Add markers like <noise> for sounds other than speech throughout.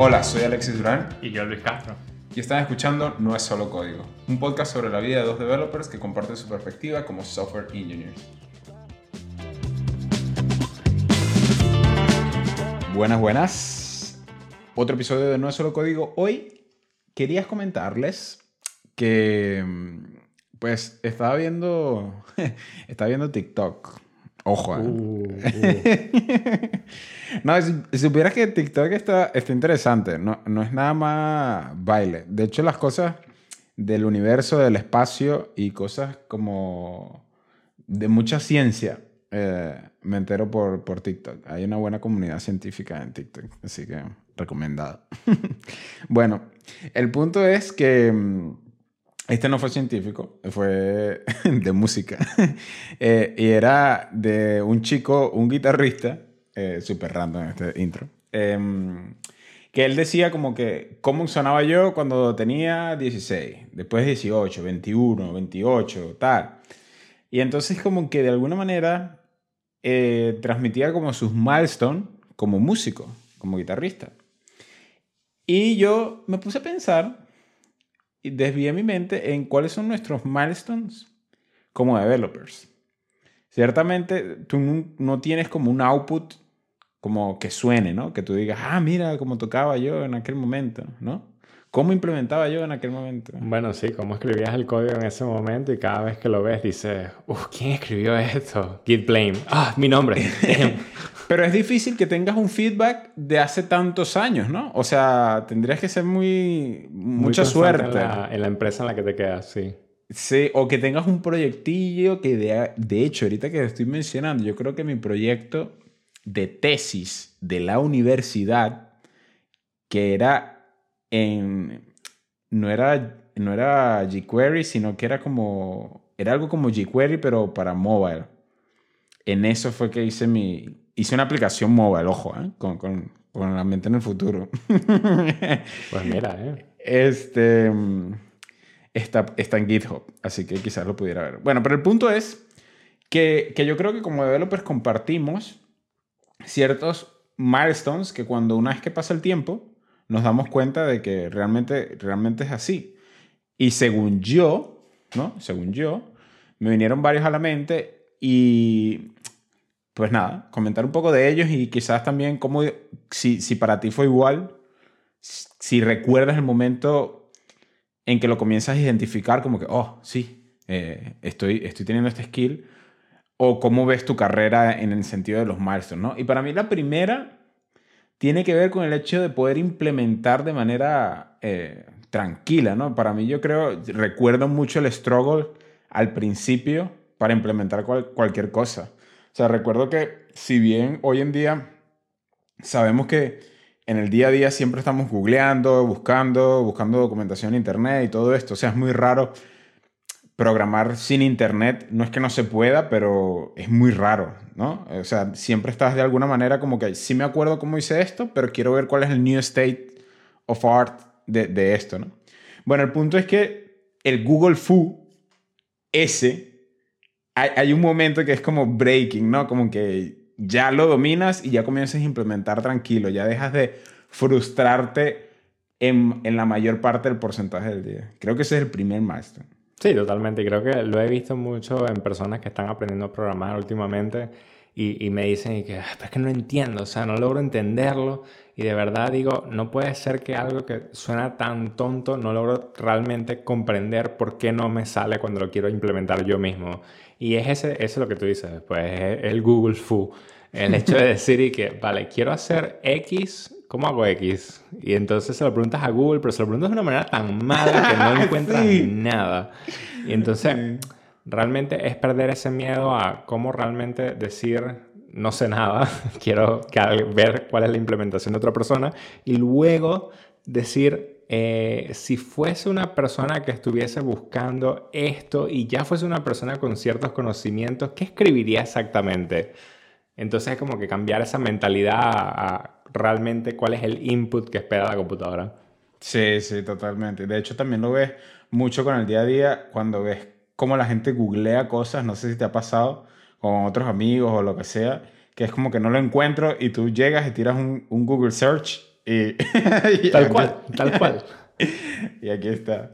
Hola, soy Alexis Durán Y yo, Luis Castro. y están escuchando No es solo código, un podcast sobre la vida de dos developers que comparten su perspectiva como software engineers. Buenas, buenas. Otro episodio de No es solo código. Hoy querías comentarles que mm, pues estaba viendo <laughs> estaba viendo TikTok. Ojo, ¿eh? Uh, uh. <laughs> No, si, supieras que TikTok está, está interesante, no, no es nada más baile. De hecho, las cosas del universo, del espacio y cosas como de mucha ciencia, eh, me entero por, por TikTok. Hay una buena comunidad científica en TikTok, así que recomendado. <laughs> bueno, el punto es que mm, este no fue científico, fue <laughs> de música. <laughs> Eh, y era de un chico, un guitarrista, eh, súper random este intro, em, que él decía como que cómo sonaba yo cuando tenía 16, después 18, 21, 28, tal. Y entonces como que de alguna manera eh, transmitía como sus milestones como músico, como guitarrista. Y yo me puse a pensar desvié mi mente en cuáles son nuestros milestones como developers. Ciertamente tú no, tienes como un output como que suene, ¿no? Que tú digas, ah, mira cómo tocaba yo en aquel momento, ¿no? ¿Cómo implementaba yo en aquel momento? Bueno, sí, cómo escribías el código en ese momento y cada vez que lo ves dices, uff, ¿quién escribió esto? Git blame. Ah, mi nombre. <laughs> Pero es difícil que tengas un feedback de hace tantos años, ¿no? O sea, tendrías que ser muy... Muy mucha suerte. En la, en la empresa en la que te quedas, sí. Sí, o que tengas un proyectillo que de, de hecho, ahorita que estoy mencionando, yo creo que mi proyecto de tesis de la universidad, que era en... No era, no era jQuery, sino que era como... Era algo como jQuery, pero para mobile. En eso fue que hice mi... Hice una aplicación mobile, ojo, ¿eh? con, con, con la mente en el futuro. <laughs> Pues mira, ¿eh? Este está, está en GitHub, así que quizás lo pudiera ver. Bueno, pero el punto es que, que yo creo que como developers compartimos ciertos milestones que cuando una vez que pasa el tiempo nos damos cuenta de que realmente, realmente es así. Y según yo, ¿no? Según yo, me vinieron varios a la mente y pues nada, comentar un poco de ellos y quizás también cómo, si, si para ti fue igual, si recuerdas el momento en que lo comienzas a identificar como que, oh, sí, eh, estoy, estoy teniendo este skill, o cómo ves tu carrera en el sentido de los milestones, ¿no? Y para mí la primera tiene que ver con el hecho de poder implementar de manera eh, tranquila, ¿no? Para mí yo creo, recuerdo mucho el struggle al principio para implementar cual- cualquier cosa. Sea, recuerdo que si bien hoy en día sabemos que en el día a día siempre estamos googleando, buscando, buscando documentación en internet y todo esto. O sea, es muy raro programar sin internet. No es que no se pueda, pero es muy raro, ¿no? O sea, siempre estás de alguna manera como que sí me acuerdo cómo hice esto, pero quiero ver cuál es el new state of art de, de esto, ¿no? Bueno, el punto es que el Google Fu, ese, hay, un momento que es como breaking, ¿no? Como que ya lo dominas y ya comienzas a implementar tranquilo, ya dejas de frustrarte en, en la mayor parte del porcentaje del día. Creo que ese es el primer milestone. Sí, totalmente. Y creo que lo he visto mucho en personas que están aprendiendo a programar últimamente y, me dicen que, "Ah, es que no entiendo, o sea, no logro entenderlo. Y de verdad digo, no puede ser que algo que suena tan tonto no logro realmente comprender por qué no me sale cuando lo quiero implementar yo mismo. Y es ese, eso es lo que tú dices, pues es el Google Fu. El hecho de decir y que, <laughs> vale, quiero hacer X, ¿cómo hago X? Y entonces se lo preguntas a Google, pero se lo preguntas de una manera tan mala que no <laughs> encuentras Sí. nada. Y entonces, realmente es perder ese miedo a cómo realmente decir, no sé nada, <laughs> quiero ver cuál es la implementación de otra persona y luego decir, eh, si fuese una persona que estuviese buscando esto y ya fuese una persona con ciertos conocimientos, ¿qué escribiría exactamente? Entonces es como que cambiar esa mentalidad a, realmente cuál es el input que espera la computadora. Sí, sí, totalmente. De hecho, también lo ves mucho con el día a día cuando ves cómo la gente googlea cosas. No sé si te ha pasado con otros amigos o lo que sea, que es como que no lo encuentro y tú llegas y tiras un, un Google Search <laughs> Y, tal cual, tal cual. <laughs> Y aquí está.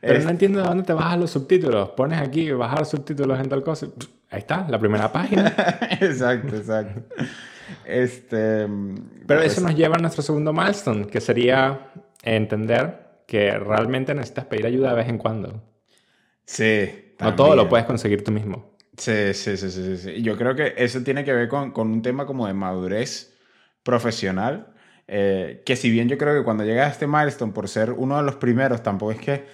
Pero no entiendo de dónde te bajas los subtítulos. Pones aquí bajar subtítulos en tal cosa. Ahí está, la primera página. <laughs> exacto, exacto. Este, Pero eso pues nos lleva a nuestro segundo milestone, que sería entender que realmente necesitas pedir ayuda de vez en cuando. Sí. No todo lo puedes conseguir tú mismo. Sí, sí, sí, sí, sí. Yo creo que eso tiene que ver con, con un tema como de madurez profesional. Eh, que si bien yo creo que cuando llegas a este milestone, por ser uno de los primeros, tampoco es que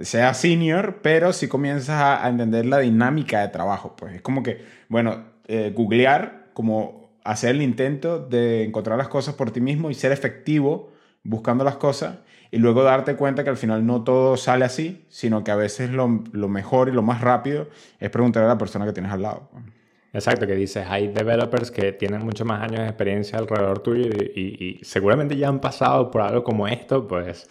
sea senior, pero sí comienzas a, entender la dinámica de trabajo. Pues es como que, bueno, eh, googlear, como hacer el intento de encontrar las cosas por ti mismo y ser efectivo buscando las cosas y luego darte cuenta que al final no todo sale así, sino que a veces lo, lo mejor y lo más rápido es preguntar a la persona que tienes al lado. Exacto, que dices, hay developers que tienen mucho más años de experiencia alrededor tuyo y, y seguramente ya han pasado por algo como esto, pues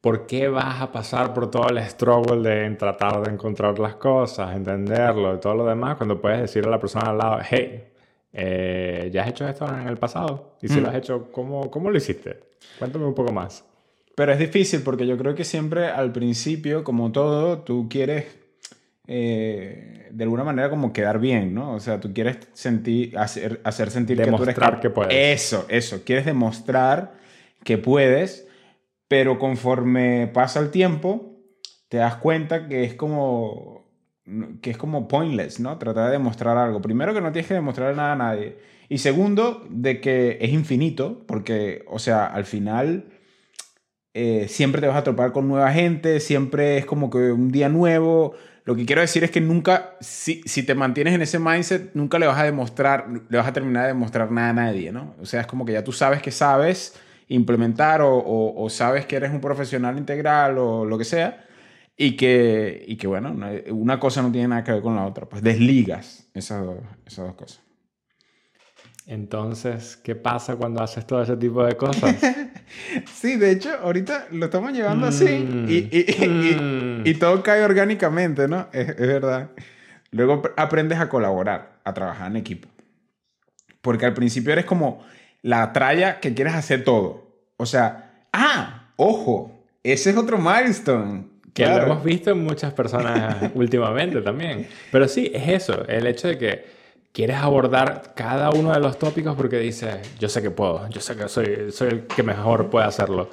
¿por qué vas a pasar por todo el struggle de tratar de encontrar las cosas, entenderlo y todo lo demás cuando puedes decirle a la persona al lado, hey, eh, ¿ya has hecho esto en el pasado? Y si lo mm. has hecho, ¿cómo, ¿cómo lo hiciste? Cuéntame un poco más. Pero es difícil porque yo creo que siempre al principio, como todo, tú quieres eh, de alguna manera como quedar bien, ¿no? O sea, tú quieres sentir, hacer, hacer sentir que tú eres... que puedes. Eso, eso. Quieres demostrar que puedes pero conforme pasa el tiempo, te das cuenta que es como que es como pointless, ¿no? Tratar de demostrar algo. Primero que no tienes que demostrar nada a nadie. Y segundo, de que es infinito, porque, o sea, al final eh, siempre te vas a topar con nueva gente, siempre es como que un día nuevo. Lo que quiero decir es que nunca, si, si te mantienes en ese mindset, nunca le vas a demostrar, le vas a terminar de demostrar nada a nadie, ¿no? O sea, es como que ya tú sabes que sabes implementar o, sabes que eres un profesional integral o lo que sea, y que, y que bueno, una cosa no tiene nada que ver con la otra, pues desligas esas, esas dos cosas. Entonces, ¿qué pasa cuando haces todo ese tipo de cosas? <laughs> sí, de hecho, ahorita lo estamos llevando así y, y, mm. y, todo cae orgánicamente, ¿no? Es, es, verdad. Luego aprendes a colaborar, a trabajar en equipo. Porque al principio eres como la tralla que quieres hacer todo. O sea, ah, ojo, ese es otro milestone. Que lo hemos visto en muchas personas <laughs> últimamente también. Pero sí, es eso, el hecho de que quieres abordar cada uno de los tópicos porque dices, yo sé que puedo, yo sé que soy, soy el que mejor puede hacerlo.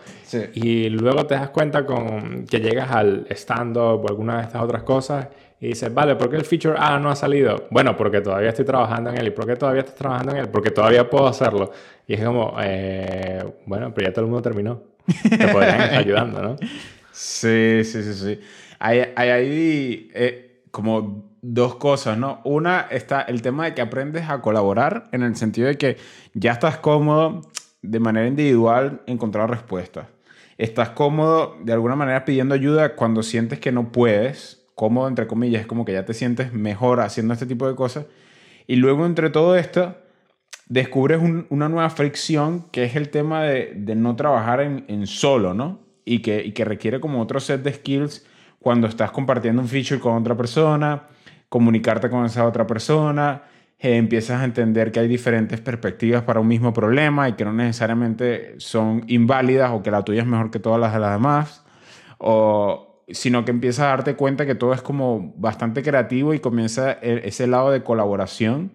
Y luego te das cuenta con que llegas al stand-up o alguna de estas otras cosas y dices, vale, ¿por qué el feature A no ha salido? Bueno, porque todavía estoy trabajando en él. ¿Y por qué todavía estás trabajando en él? Porque todavía puedo hacerlo. Y es como, eh, bueno, pero ya todo el mundo terminó. Te podrían estar ayudando, ¿no? <laughs> Sí, sí, sí, sí. Hay, hay ahí eh, como dos cosas, ¿no? Una está el tema de que aprendes a colaborar en el sentido de que ya estás cómodo de manera individual encontrar respuestas. Estás cómodo de alguna manera pidiendo ayuda cuando sientes que no puedes cómodo, entre comillas, es como que ya te sientes mejor haciendo este tipo de cosas. Y luego entre todo esto, descubres una nueva fricción que es el tema de, no trabajar en, solo, ¿no? Y que, y que requiere como otro set de skills cuando estás compartiendo un feature con otra persona, comunicarte con esa otra persona, eh, empiezas a entender que hay diferentes perspectivas para un mismo problema y que no necesariamente son inválidas o que la tuya es mejor que todas las de las demás. O, sino que empiezas a darte cuenta que todo es como bastante creativo y comienza ese lado de colaboración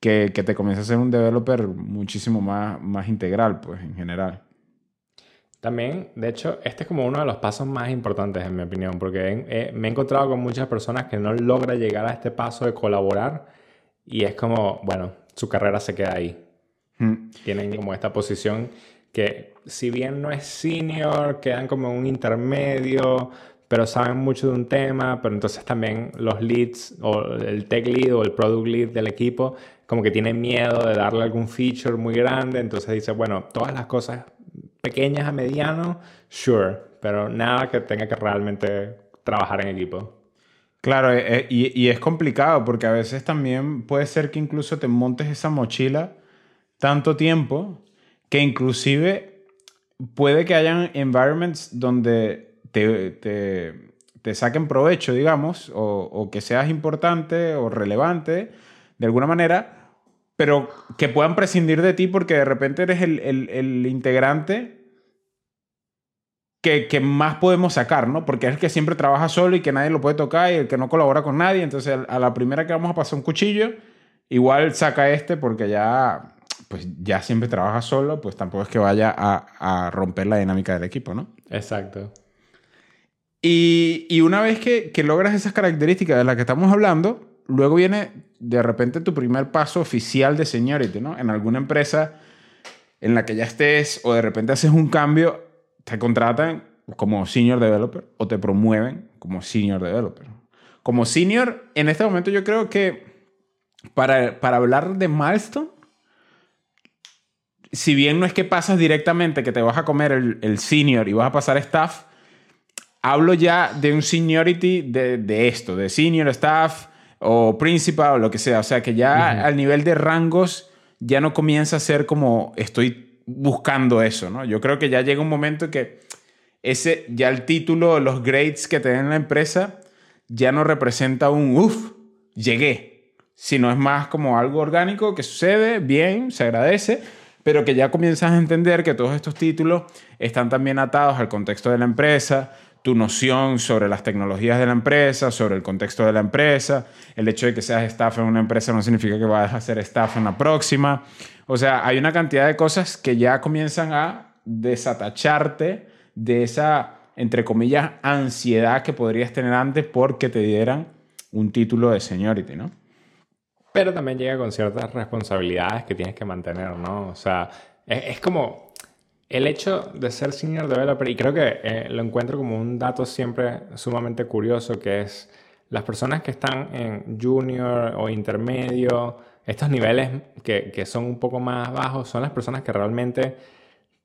que, te comienza a ser un developer muchísimo más, más integral, pues, en general. También, de hecho, este es como uno de los pasos más importantes, en mi opinión, porque me he encontrado con muchas personas que no logran llegar a este paso de colaborar y es como, bueno, su carrera se queda ahí. Hmm. Tienen como esta posición que, si bien no es senior, quedan como un intermedio, pero saben mucho de un tema, pero entonces también los leads o el tech lead o el product lead del equipo como que tienen miedo de darle algún feature muy grande, entonces dice, bueno, todas las cosas pequeñas a mediano, sure, pero nada que tenga que realmente trabajar en equipo. Claro, eh, eh, y, y, es complicado porque a veces también puede ser que incluso te montes esa mochila tanto tiempo que inclusive puede que hayan environments donde te, saquen provecho, digamos, o, que seas importante o relevante de alguna manera, pero que puedan prescindir de ti porque de repente eres el, el, el integrante que, que, más podemos sacar, ¿no? Porque es el que siempre trabaja solo y que nadie lo puede tocar y el que no colabora con nadie. Entonces, a la primera que vamos a pasar un cuchillo, igual saca este porque ya, pues ya siempre trabaja solo, pues tampoco es que vaya a, a romper la dinámica del equipo, ¿no? Exacto. Y, y una vez que, que logras esas características de las que estamos hablando, luego viene de repente tu primer paso oficial de seniority, ¿no? En alguna empresa en la que ya estés o de repente haces un cambio, te contratan como senior developer o te promueven como senior developer. Como senior, en este momento yo creo que para, para hablar de milestone, si bien no es que pasas directamente, que te vas a comer el, el senior y vas a pasar staff, hablo ya de un seniority de, de, esto, de senior staff o principal o lo que sea. O sea, que ya uh -huh. al nivel de rangos ya no comienza a ser como estoy buscando eso, ¿no? Yo creo que ya llega un momento que ese, ya el título, los grades que te den la empresa, ya no representa un, uff, llegué, sino es más como algo orgánico que sucede, bien, se agradece, pero que ya comienzas a entender que todos estos títulos están también atados al contexto de la empresa, tu noción sobre las tecnologías de la empresa, sobre el contexto de la empresa. El hecho de que seas staff en una empresa no significa que vayas a ser staff en la próxima. O sea, hay una cantidad de cosas que ya comienzan a desatacharte de esa, entre comillas, ansiedad que podrías tener antes porque te dieran un título de seniority, ¿no? Pero también llega con ciertas responsabilidades que tienes que mantener, ¿no? O sea, es, es como el hecho de ser senior developer, y creo que eh, lo encuentro como un dato siempre sumamente curioso, que es las personas que están en junior o intermedio, estos niveles que, que son un poco más bajos, son las personas que realmente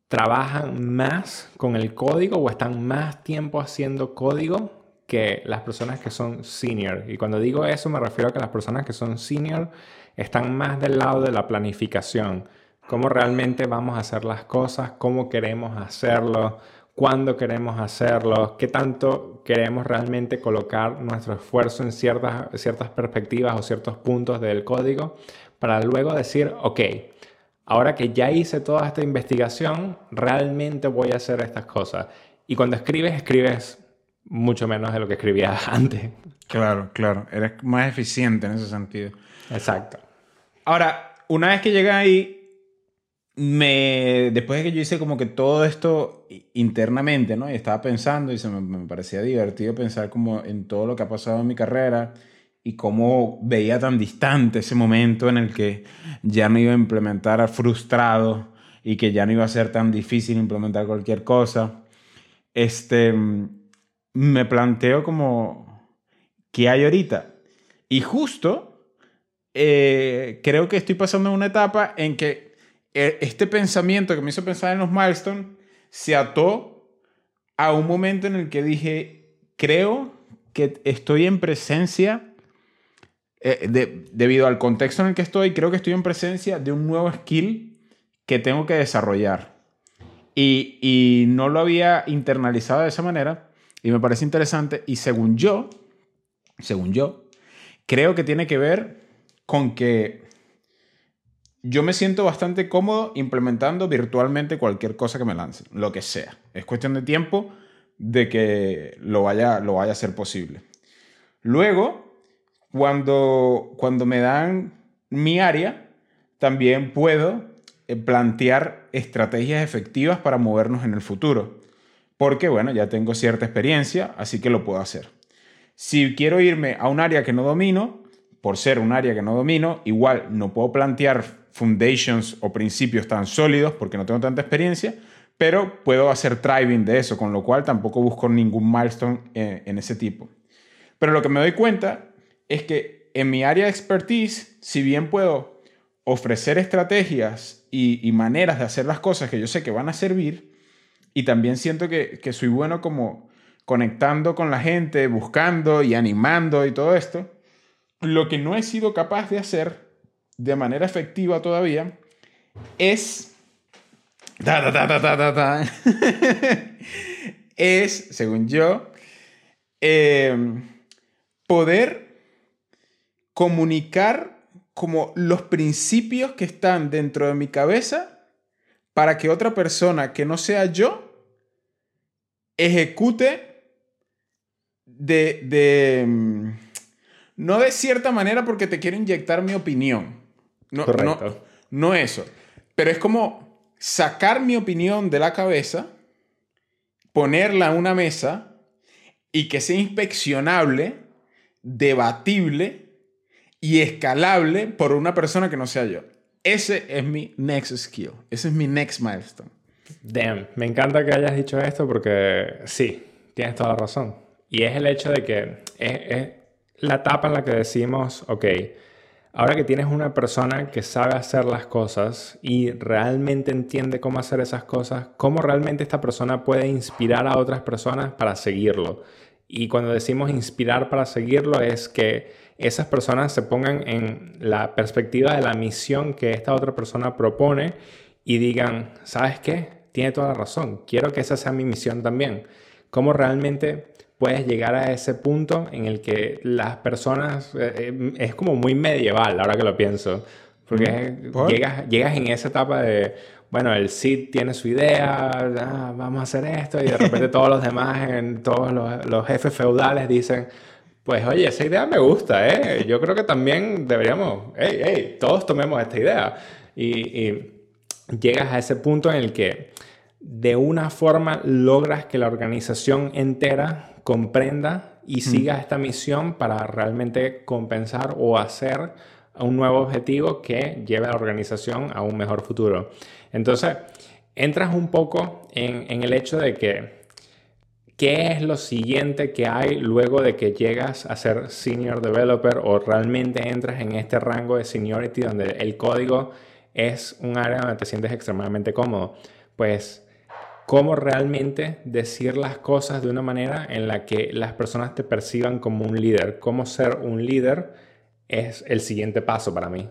trabajan más con el código o están más tiempo haciendo código que las personas que son senior. Y cuando digo eso me refiero a que las personas que son senior están más del lado de la planificación cómo realmente vamos a hacer las cosas, cómo queremos hacerlo, cuándo queremos hacerlo, qué tanto queremos realmente colocar nuestro esfuerzo en ciertas, ciertas perspectivas o ciertos puntos del código para luego decir, ok, ahora que ya hice toda esta investigación, realmente voy a hacer estas cosas. Y cuando escribes, escribes mucho menos de lo que escribías <laughs> antes. Claro, claro, eres más eficiente en ese sentido. Exacto. Ahora, una vez que llegas ahí, me, después de que yo hice como que todo esto internamente, ¿no? Estaba pensando y se me, me, parecía divertido pensar como en todo lo que ha pasado en mi carrera y cómo veía tan distante ese momento en el que ya no iba a implementar frustrado y que ya no iba a ser tan difícil implementar cualquier cosa. Este, me planteo como, ¿qué hay ahorita? Y justo eh, creo que estoy pasando una etapa en que este pensamiento que me hizo pensar en los milestones se ató a un momento en el que dije, creo que estoy en presencia, eh, de, debido al contexto en el que estoy, creo que estoy en presencia de un nuevo skill que tengo que desarrollar. Y, y no lo había internalizado de esa manera y me parece interesante. Y según yo, según yo, creo que tiene que ver con que yo me siento bastante cómodo implementando virtualmente cualquier cosa que me lance, lo que sea. Es cuestión de tiempo de que lo vaya, lo vaya a ser posible. Luego, cuando, cuando me dan mi área, también puedo eh, plantear estrategias efectivas para movernos en el futuro. Porque, bueno, ya tengo cierta experiencia, así que lo puedo hacer. Si quiero irme a un área que no domino, por ser un área que no domino, igual no puedo plantear foundations o principios tan sólidos porque no tengo tanta experiencia, pero puedo hacer driving de eso, con lo cual tampoco busco ningún milestone en, en ese tipo. Pero lo que me doy cuenta es que en mi área de expertise, si bien puedo ofrecer estrategias y, y, maneras de hacer las cosas que yo sé que van a servir, y también siento que, que soy bueno como conectando con la gente, buscando y animando y todo esto, lo que no he sido capaz de hacer de manera efectiva todavía es... Da, da, da, es, según yo, eh, poder comunicar como los principios que están dentro de mi cabeza para que otra persona que no sea yo ejecute de, de mm, no de cierta manera porque te quiero inyectar mi opinión. No, no, no eso. Pero es como sacar mi opinión de la cabeza, ponerla en una mesa y que sea inspeccionable, debatible y escalable por una persona que no sea yo. Ese es mi next skill. Ese es mi next milestone. Damn, me encanta que hayas dicho esto porque sí, tienes toda la razón. Y es el hecho de que es, la etapa en la que decimos, ok, ahora que tienes una persona que sabe hacer las cosas y realmente entiende cómo hacer esas cosas, cómo realmente esta persona puede inspirar a otras personas para seguirlo. Y cuando decimos inspirar para seguirlo es que esas personas se pongan en la perspectiva de la misión que esta otra persona propone y digan, ¿sabes qué? Tiene toda la razón, quiero que esa sea mi misión también. ¿Cómo realmente puedes llegar a ese punto en el que las personas, eh, eh, es como muy medieval ahora que lo pienso, porque llegas, llegas en esa etapa de, bueno, el Cid tiene su idea, ah, vamos a hacer esto, y de repente <laughs> todos los demás, en, todos los, los, jefes feudales dicen, pues oye, esa idea me gusta, ¿eh? Yo creo que también deberíamos, hey, hey, todos tomemos esta idea. Y, y llegas a ese punto en el que de una forma logras que la organización entera comprenda y siga esta misión para realmente compensar o hacer un nuevo objetivo que lleve a la organización a un mejor futuro. Entonces, entras un poco en, en el hecho de que ¿Qué es lo siguiente que hay luego de que llegas a ser senior developer o realmente entras en este rango de seniority donde el código es un área donde te sientes extremadamente cómodo? Pues cómo realmente decir las cosas de una manera en la que las personas te perciban como un líder. Cómo ser un líder es el siguiente paso para mí.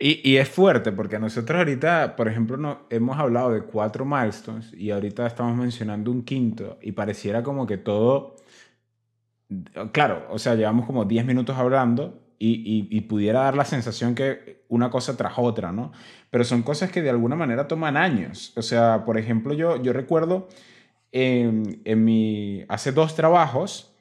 Y, es fuerte porque nosotros ahorita, por ejemplo, no, hemos hablado de cuatro milestones y ahorita estamos mencionando un quinto y pareciera como que todo, claro, o sea, llevamos como 10 minutos hablando y, pudiera dar la sensación que una cosa tras otra, ¿no? Pero son cosas que de alguna manera toman años. O sea, por ejemplo, yo, yo recuerdo en, en mi, hace dos trabajos,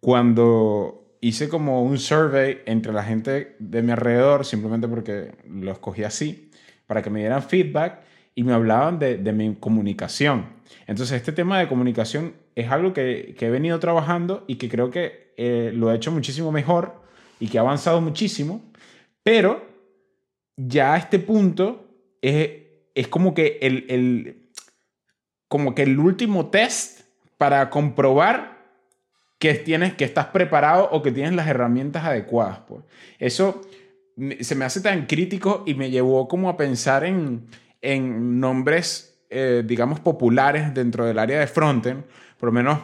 cuando hice como un survey entre la gente de mi alrededor, simplemente porque lo escogí así, para que me dieran feedback y me hablaban de, mi comunicación. Entonces, este tema de comunicación es algo que, que he venido trabajando y que creo que eh, lo he hecho muchísimo mejor y que ha avanzado muchísimo, pero ya a este punto es, es como que el, el, como que el último test para comprobar que, tienes, que estás preparado o que tienes las herramientas adecuadas. Pues. Eso se me hace tan crítico y me llevó como a pensar en, en nombres, eh, digamos, populares dentro del área de frontend. Por lo menos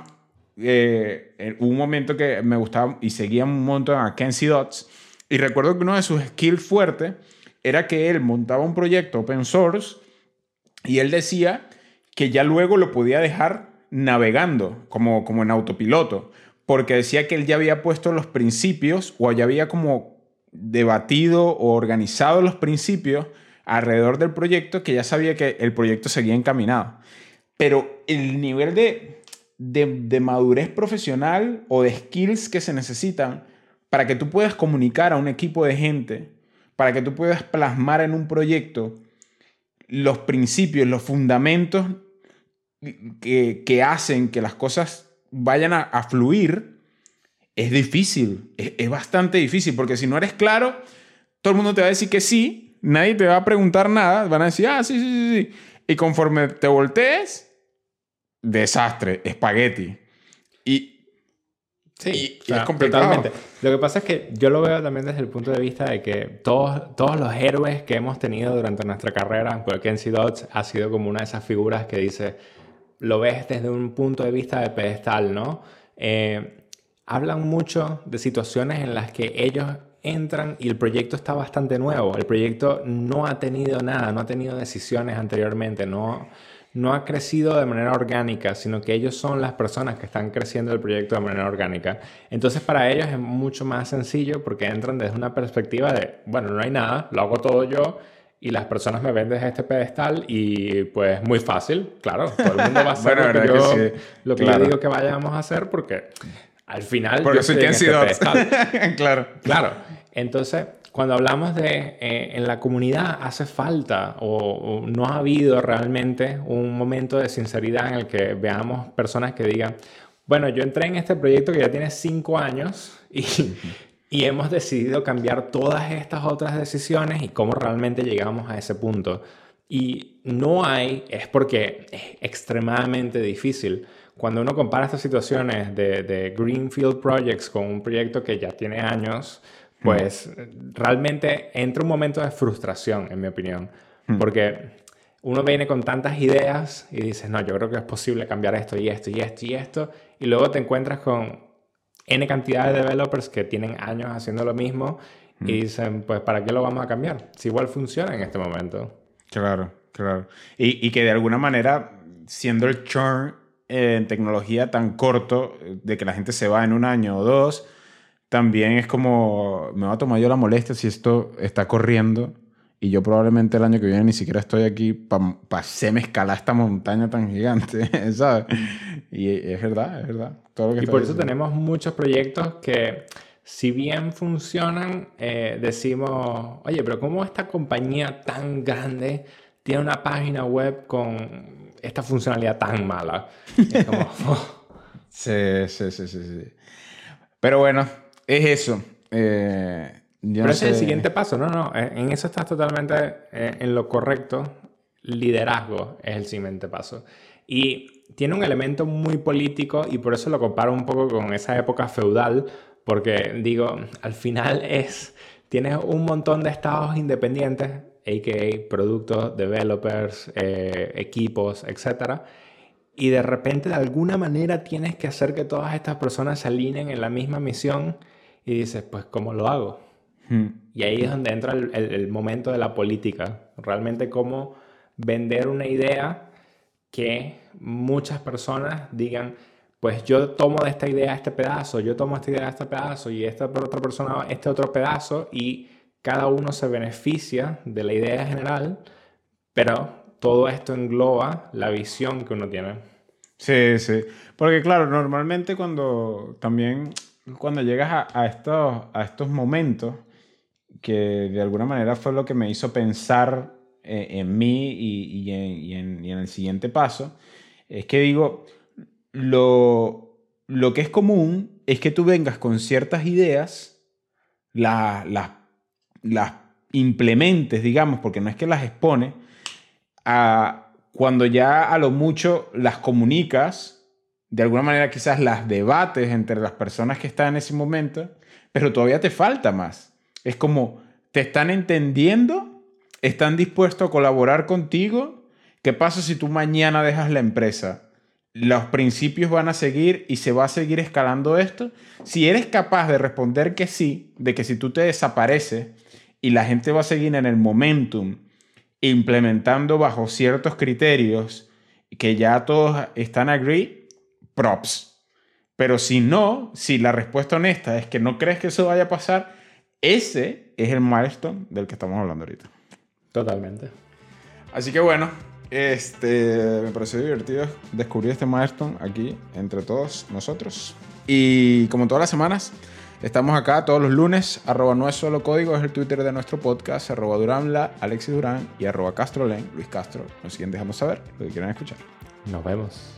eh, un momento que me gustaba y seguía un montón a Kenzie Dots. Y recuerdo que uno de sus skills fuertes era que él montaba un proyecto open source y él decía que ya luego lo podía dejar navegando como, como en autopiloto, porque decía que él ya había puesto los principios o ya había como debatido o organizado los principios alrededor del proyecto que ya sabía que el proyecto seguía encaminado. Pero el nivel de de, madurez profesional o de skills que se necesitan para que tú puedas comunicar a un equipo de gente, para que tú puedas plasmar en un proyecto los principios, los fundamentos que, hacen que las cosas vayan a, fluir, es difícil, es, es, bastante difícil, porque si no eres claro, todo el mundo te va a decir que sí, nadie te va a preguntar nada, van a decir, ah, sí, sí, sí, sí. Y conforme te voltees, desastre, espagueti. Y, Sí, es complicado. Totalmente. Lo que pasa es que yo lo veo también desde el punto de vista de que todos, todos los héroes que hemos tenido durante nuestra carrera, porque Kenzie Dodds ha sido como una de esas figuras que dice, lo ves desde un punto de vista de pedestal, ¿no? Eh, hablan mucho de situaciones en las que ellos entran y el proyecto está bastante nuevo. El proyecto no ha tenido nada, no ha tenido decisiones anteriormente, no no ha crecido de manera orgánica, sino que ellos son las personas que están creciendo el proyecto de manera orgánica. Entonces para ellos es mucho más sencillo porque entran desde una perspectiva de, bueno, no hay nada, lo hago todo yo y las personas me ven desde este pedestal y pues muy fácil, claro, todo el mundo va a <laughs> hacer lo que, yo, lo que yo digo que vayamos a hacer porque al final... Porque soy quien este <laughs> claro. Claro. Entonces cuando hablamos de eh, en la comunidad hace falta o, no ha habido realmente un momento de sinceridad en el que veamos personas que digan, bueno, yo entré en este proyecto que ya tiene cinco años y, y hemos decidido cambiar todas estas otras decisiones y cómo realmente llegamos a ese punto. Y no hay, es porque es extremadamente difícil. Cuando uno compara estas situaciones de, de Greenfield Projects con un proyecto que ya tiene años, pues realmente entra un momento de frustración, en mi opinión, hmm. porque uno viene con tantas ideas y dices, no, yo creo que es posible cambiar esto y esto y esto y esto, y luego te encuentras con N cantidad de developers que tienen años haciendo lo mismo y hmm. dicen, pues, ¿para qué lo vamos a cambiar? Si igual funciona en este momento. Claro, claro. Y, y que de alguna manera, siendo el churn en tecnología tan corto, de que la gente se va en un año o dos, también es como, me va a tomar yo la molestia si esto está corriendo y yo probablemente el año que viene ni siquiera estoy aquí para pa me escalar esta montaña tan gigante, <laughs> ¿sabes? Y es verdad, es verdad. y por eso tenemos muchos proyectos que, si bien funcionan, eh, decimos, oye, pero ¿cómo esta compañía tan grande tiene una página web con esta funcionalidad tan mala? Es como, <laughs> oh". sí, sí, sí, sí, sí. Pero bueno, es eso. Eh, Pero ese es el siguiente paso, no, no, eh, en eso estás totalmente eh, en lo correcto. Liderazgo es el siguiente paso. Y tiene un elemento muy político y por eso lo comparo un poco con esa época feudal, porque digo, al final es, tienes un montón de estados independientes, a.k.a. productos, developers, equipos, etcétera y de repente de alguna manera tienes que hacer que todas estas personas se alineen en la misma misión y dices, pues, ¿cómo lo hago? Hmm. Y ahí es donde entra el, momento de la política. Realmente cómo vender una idea que muchas personas digan, pues yo tomo de esta idea este pedazo, yo tomo esta idea este pedazo y esta otra persona este otro pedazo y cada uno se beneficia de la idea general, pero todo esto engloba la visión que uno tiene. Sí, sí. Porque claro, normalmente cuando también cuando llegas a, estos, a estos momentos, que de alguna manera fue lo que me hizo pensar eh, en, mí y, en, el siguiente paso, es que digo, lo, lo que es común es que tú vengas con ciertas ideas, las, las, las implementes, digamos, porque no es que las expone, a, cuando ya a lo mucho las comunicas, de alguna manera quizás las debates entre las personas que están en ese momento, pero todavía te falta más. Es como, ¿te están entendiendo? ¿Están dispuestos a colaborar contigo? ¿Qué pasa si tú mañana dejas la empresa? ¿Los principios van a seguir y se va a seguir escalando esto? Si eres capaz de responder que sí, de que si tú te desapareces y la gente va a seguir en el momentum, implementando bajo ciertos criterios que ya todos están agree, props. Pero si no, si la respuesta honesta es que no crees que eso vaya a pasar, ese es el milestone del que estamos hablando ahorita. Totalmente. Así que bueno, este, me pareció divertido descubrir este milestone aquí entre todos nosotros. Y como todas las semanas, estamos acá todos los lunes. Arroba no es solo código, es el Twitter de nuestro podcast. Arroba Duranla, Alexis Durán y arroba Castrolen, Luis Castro. Nos siguen dejando saber lo que quieran escuchar. Nos vemos.